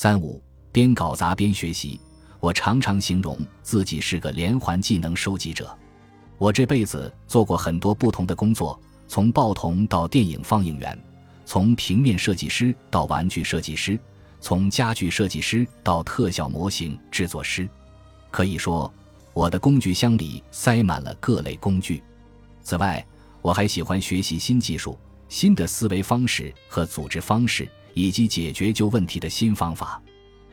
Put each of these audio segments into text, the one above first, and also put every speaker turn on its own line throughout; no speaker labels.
三五边搞砸边学习，我常常形容自己是个连环技能收集者。我这辈子做过很多不同的工作，从报童到电影放映员，从平面设计师到玩具设计师，从家具设计师到特效模型制作师。可以说，我的工具箱里塞满了各类工具。此外，我还喜欢学习新技术、新的思维方式和组织方式，以及解决旧问题的新方法。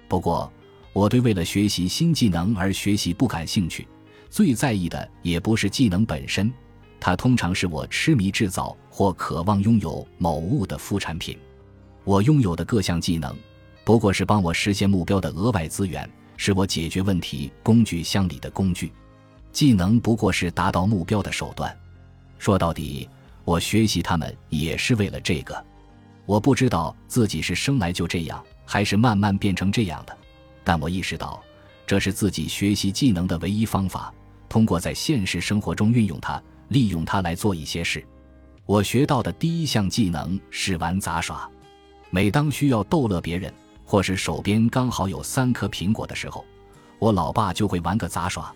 不过，我对为了学习新技能而学习不感兴趣。最在意的也不是技能本身，它通常是我痴迷制造或渴望拥有某物的副产品。我拥有的各项技能，不过是帮我实现目标的额外资源，是我解决问题工具箱里的工具。技能不过是达到目标的手段。说到底，我学习它们也是为了这个。我不知道自己是生来就这样，还是慢慢变成这样的，但我意识到。这是自己学习技能的唯一方法。通过在现实生活中运用它，利用它来做一些事。我学到的第一项技能是玩杂耍。每当需要逗乐别人，或是手边刚好有三颗苹果的时候，我老爸就会玩个杂耍。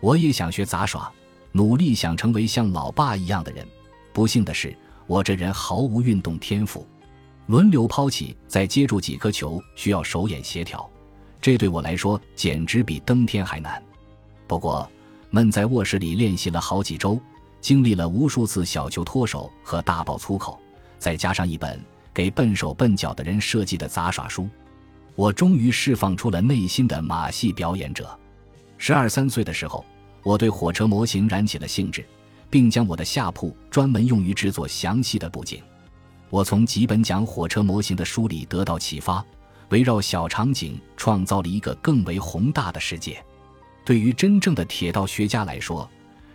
我也想学杂耍，努力想成为像老爸一样的人。不幸的是，我这人毫无运动天赋。轮流抛起，再接住几颗球，需要手眼协调。这对我来说简直比登天还难。不过，闷在卧室里练习了好几周，经历了无数次小球脱手和大爆粗口，再加上一本给笨手笨脚的人设计的杂耍书，我终于释放出了内心的马戏表演者。十二三岁的时候，我对火车模型燃起了兴致，并将我的下铺专门用于制作详细的布景。我从几本讲火车模型的书里得到启发。围绕小场景创造了一个更为宏大的世界。对于真正的铁道学家来说，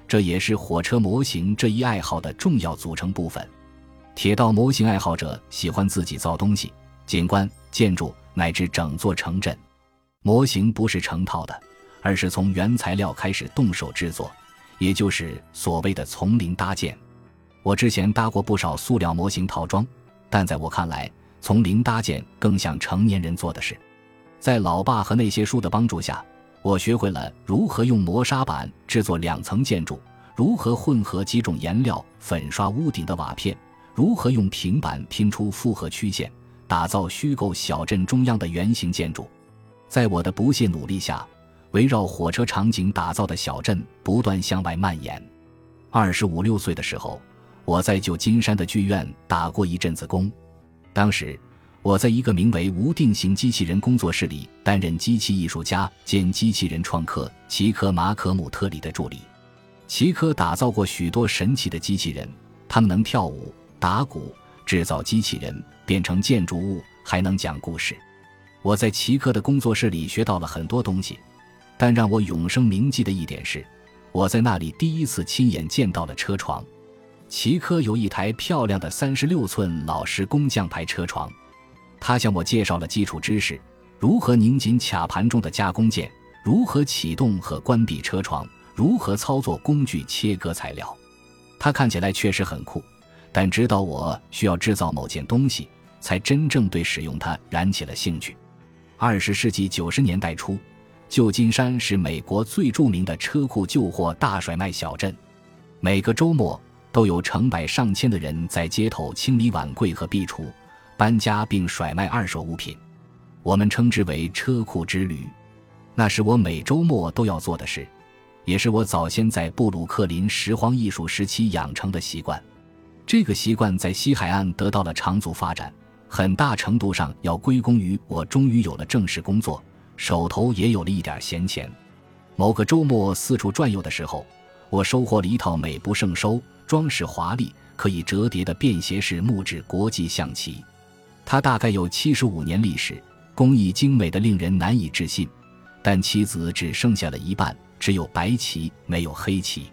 这也是火车模型这一爱好的重要组成部分。铁道模型爱好者喜欢自己造东西，景观、建筑乃至整座城镇。模型不是成套的，而是从原材料开始动手制作，也就是所谓的从零搭建。我之前搭过不少塑料模型套装，但在我看来，从零搭建更像成年人做的事，在老爸和那些书的帮助下，我学会了如何用磨砂板制作两层建筑，如何混合几种颜料粉刷屋顶的瓦片，如何用平板拼出复合曲线，打造虚构小镇中央的圆形建筑。在我的不懈努力下，围绕火车场景打造的小镇不断向外蔓延。二十五六岁的时候，我在旧金山的剧院打过一阵子工。当时，我在一个名为“无定型机器人工作室”里担任机器艺术家兼机器人创客齐科·马可姆特里的助理。齐科打造过许多神奇的机器人，他们能跳舞、打鼓、制造机器人、变成建筑物，还能讲故事。我在齐科的工作室里学到了很多东西，但让我永生铭记的一点是，我在那里第一次亲眼见到了车床。齐科有一台漂亮的三十六寸老式工匠牌车床，他向我介绍了基础知识：如何拧紧卡盘中的加工键，如何启动和关闭车床，如何操作工具切割材料。他看起来确实很酷，但直到我需要制造某件东西，才真正对使用它燃起了兴趣。二十世纪九十年代初，旧金山是美国最著名的车库旧货大甩卖小镇，每个周末。都有成百上千的人在街头清理碗柜和壁橱，搬家并甩卖二手物品，我们称之为车库之旅。那是我每周末都要做的事，也是我早先在布鲁克林拾荒艺术时期养成的习惯。这个习惯在西海岸得到了长足发展，很大程度上要归功于我终于有了正式工作，手头也有了一点闲钱。某个周末四处转悠的时候，我收获了一套美不胜收。装饰华丽、可以折叠的便携式木质国际象棋，它大概有七十五年历史，工艺精美的令人难以置信。但棋子只剩下了一半，只有白棋没有黑棋。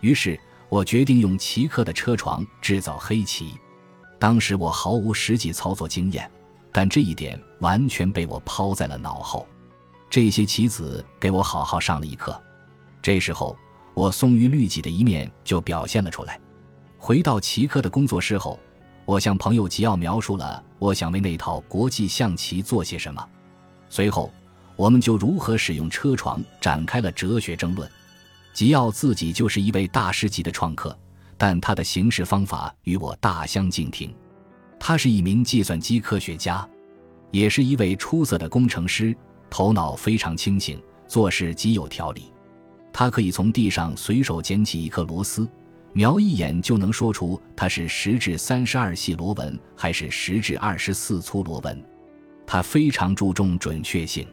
于是我决定用奇克的车床制造黑棋。当时我毫无实际操作经验，但这一点完全被我抛在了脑后。这些棋子给我好好上了一课。这时候。我松于律己的一面就表现了出来。回到奇克的工作室后，我向朋友吉奥描述了我想为那套国际象棋做些什么。随后，我们就如何使用车床展开了哲学争论。吉奥自己就是一位大师级的创客，但他的行事方法与我大相径庭。他是一名计算机科学家，也是一位出色的工程师，头脑非常清醒，做事极有条理。他可以从地上随手捡起一颗螺丝，瞄一眼就能说出它是十至三十二细螺纹还是十至二十四粗螺纹。他非常注重准确性。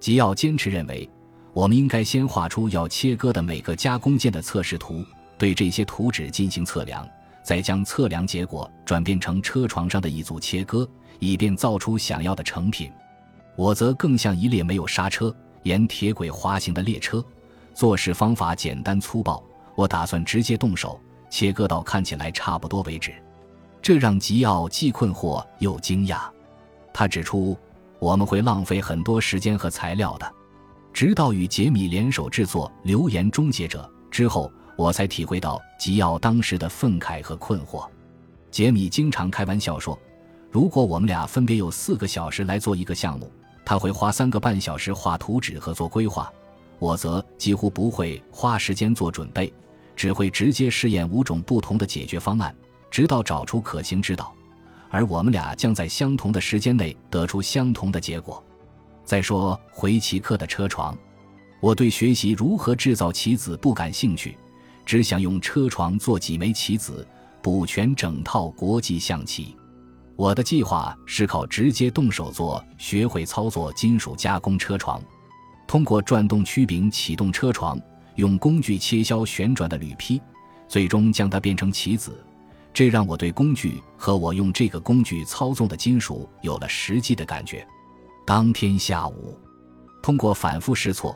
吉奥坚持认为。我们应该先画出要切割的每个加工件的测试图，对这些图纸进行测量，再将测量结果转变成车床上的一组切割，以便造出想要的成品。我则更像一列没有刹车、沿铁轨滑行的列车，做事方法简单粗暴。我打算直接动手切割到看起来差不多为止，这让吉奥既困惑又惊讶。他指出，我们会浪费很多时间和材料的。直到与杰米联手制作《流言终结者》之后，我才体会到吉奥当时的愤慨和困惑。杰米经常开玩笑说：“如果我们俩分别有四个小时来做一个项目，他会花三个半小时画图纸和做规划，我则几乎不会花时间做准备，只会直接试验五种不同的解决方案，直到找出可行之道，而我们俩将在相同的时间内得出相同的结果。”再说回奇克的车床，我对学习如何制造棋子不感兴趣，只想用车床做几枚棋子，补全整套国际象棋。我的计划是靠直接动手做，学会操作金属加工车床，通过转动曲柄启动车床，用工具切削旋转的铝坯，最终将它变成棋子。这让我对工具和我用这个工具操纵的金属有了实际的感觉。当天下午，通过反复试错，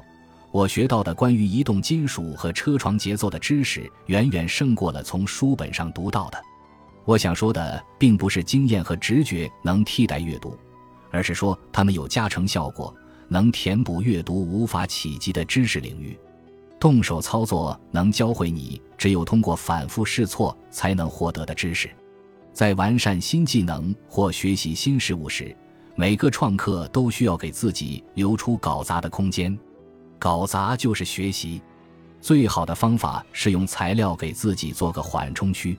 我学到的关于移动金属和车床节奏的知识，远远胜过了从书本上读到的。我想说的，并不是经验和直觉能替代阅读，而是说它们有加成效果，能填补阅读无法企及的知识领域。动手操作能教会你只有通过反复试错才能获得的知识。在完善新技能或学习新事物时。每个创客都需要给自己留出搞砸的空间，搞砸就是学习。最好的方法是用材料给自己做个缓冲区。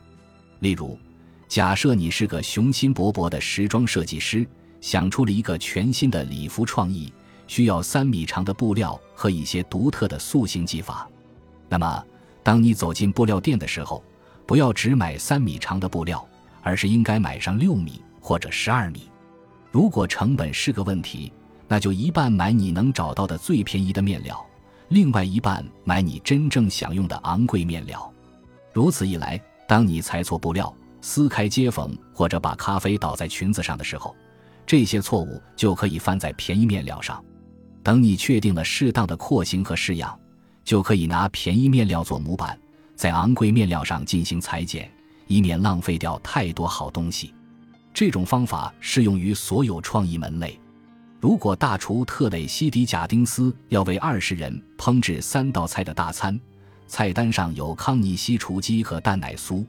例如，假设你是个雄心勃勃的时装设计师，想出了一个全新的礼服创意，需要三米长的布料和一些独特的塑形技法。那么，当你走进布料店的时候，不要只买三米长的布料，而是应该买上六米或者十二米。如果成本是个问题，那就一半买你能找到的最便宜的面料，另外一半买你真正想用的昂贵面料。如此一来，当你裁错布料、撕开接缝或者把咖啡倒在裙子上的时候，这些错误就可以犯在便宜面料上。等你确定了适当的廓形和式样，就可以拿便宜面料做模板，在昂贵面料上进行裁剪，以免浪费掉太多好东西。这种方法适用于所有创意门类。如果大厨特蕾西迪贾丁斯要为二十人烹制三道菜的大餐，菜单上有康尼西雏鸡和蛋奶酥，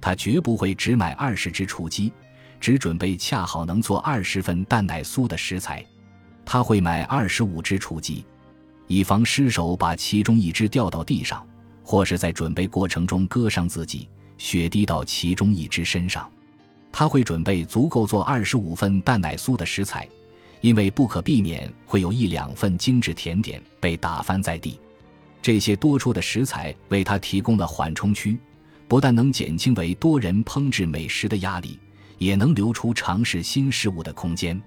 他绝不会只买二十只雏鸡，只准备恰好能做二十份蛋奶酥的食材。他会买二十五只雏鸡，以防失手把其中一只掉到地上，或是在准备过程中割伤自己，血滴到其中一只身上。他会准备足够做二十五份蛋奶酥的食材，因为不可避免会有一两份精致甜点被打翻在地。这些多出的食材为他提供了缓冲区，不但能减轻为多人烹制美食的压力，也能留出尝试新事物的空间。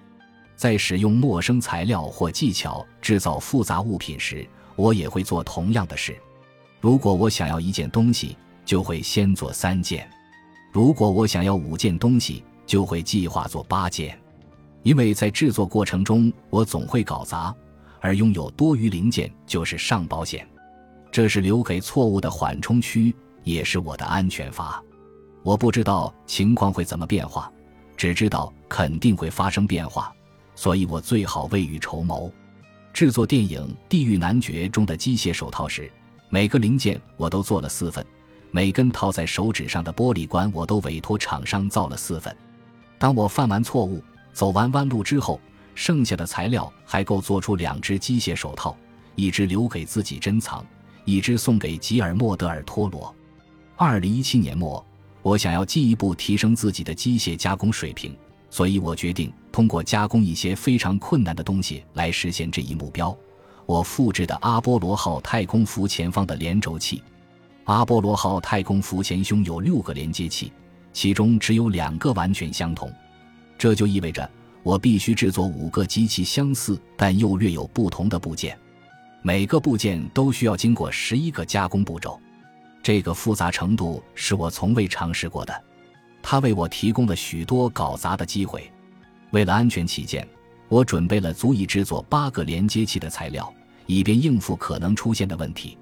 在使用陌生材料或技巧制造复杂物品时，我也会做同样的事。如果我想要一件东西，就会先做三件。如果我想要五件东西，就会计划做八件，因为在制作过程中我总会搞砸，而拥有多余零件就是上保险。这是留给错误的缓冲区，也是我的安全阀。我不知道情况会怎么变化，只知道肯定会发生变化，所以我最好未雨绸缪。制作电影《地狱男爵》中的机械手套时，每个零件我都做了四份。每根套在手指上的玻璃管，我都委托厂商造了四份。当我犯完错误、走完弯路之后，剩下的材料还够做出两只机械手套，一只留给自己珍藏，一只送给吉尔莫德尔托罗。二零一七年末，我想要进一步提升自己的机械加工水平，所以我决定通过加工一些非常困难的东西来实现这一目标。我复制的阿波罗号太空服前方的连轴器。阿波罗号太空服前胸有六个连接器，其中只有两个完全相同，这就意味着我必须制作五个极其相似但又略有不同的部件，每个部件都需要经过十一个加工步骤。这个复杂程度是我从未尝试过的，它为我提供了许多搞砸的机会。为了安全起见，我准备了足以制作八个连接器的材料，以便应付可能出现的问题。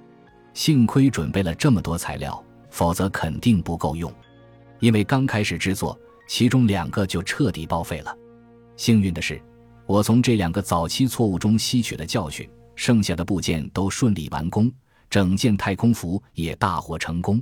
幸亏准备了这么多材料，否则肯定不够用。因为刚开始制作，其中两个就彻底报废了。幸运的是，我从这两个早期错误中吸取了教训，剩下的部件都顺利完工，整件太空服也大获成功。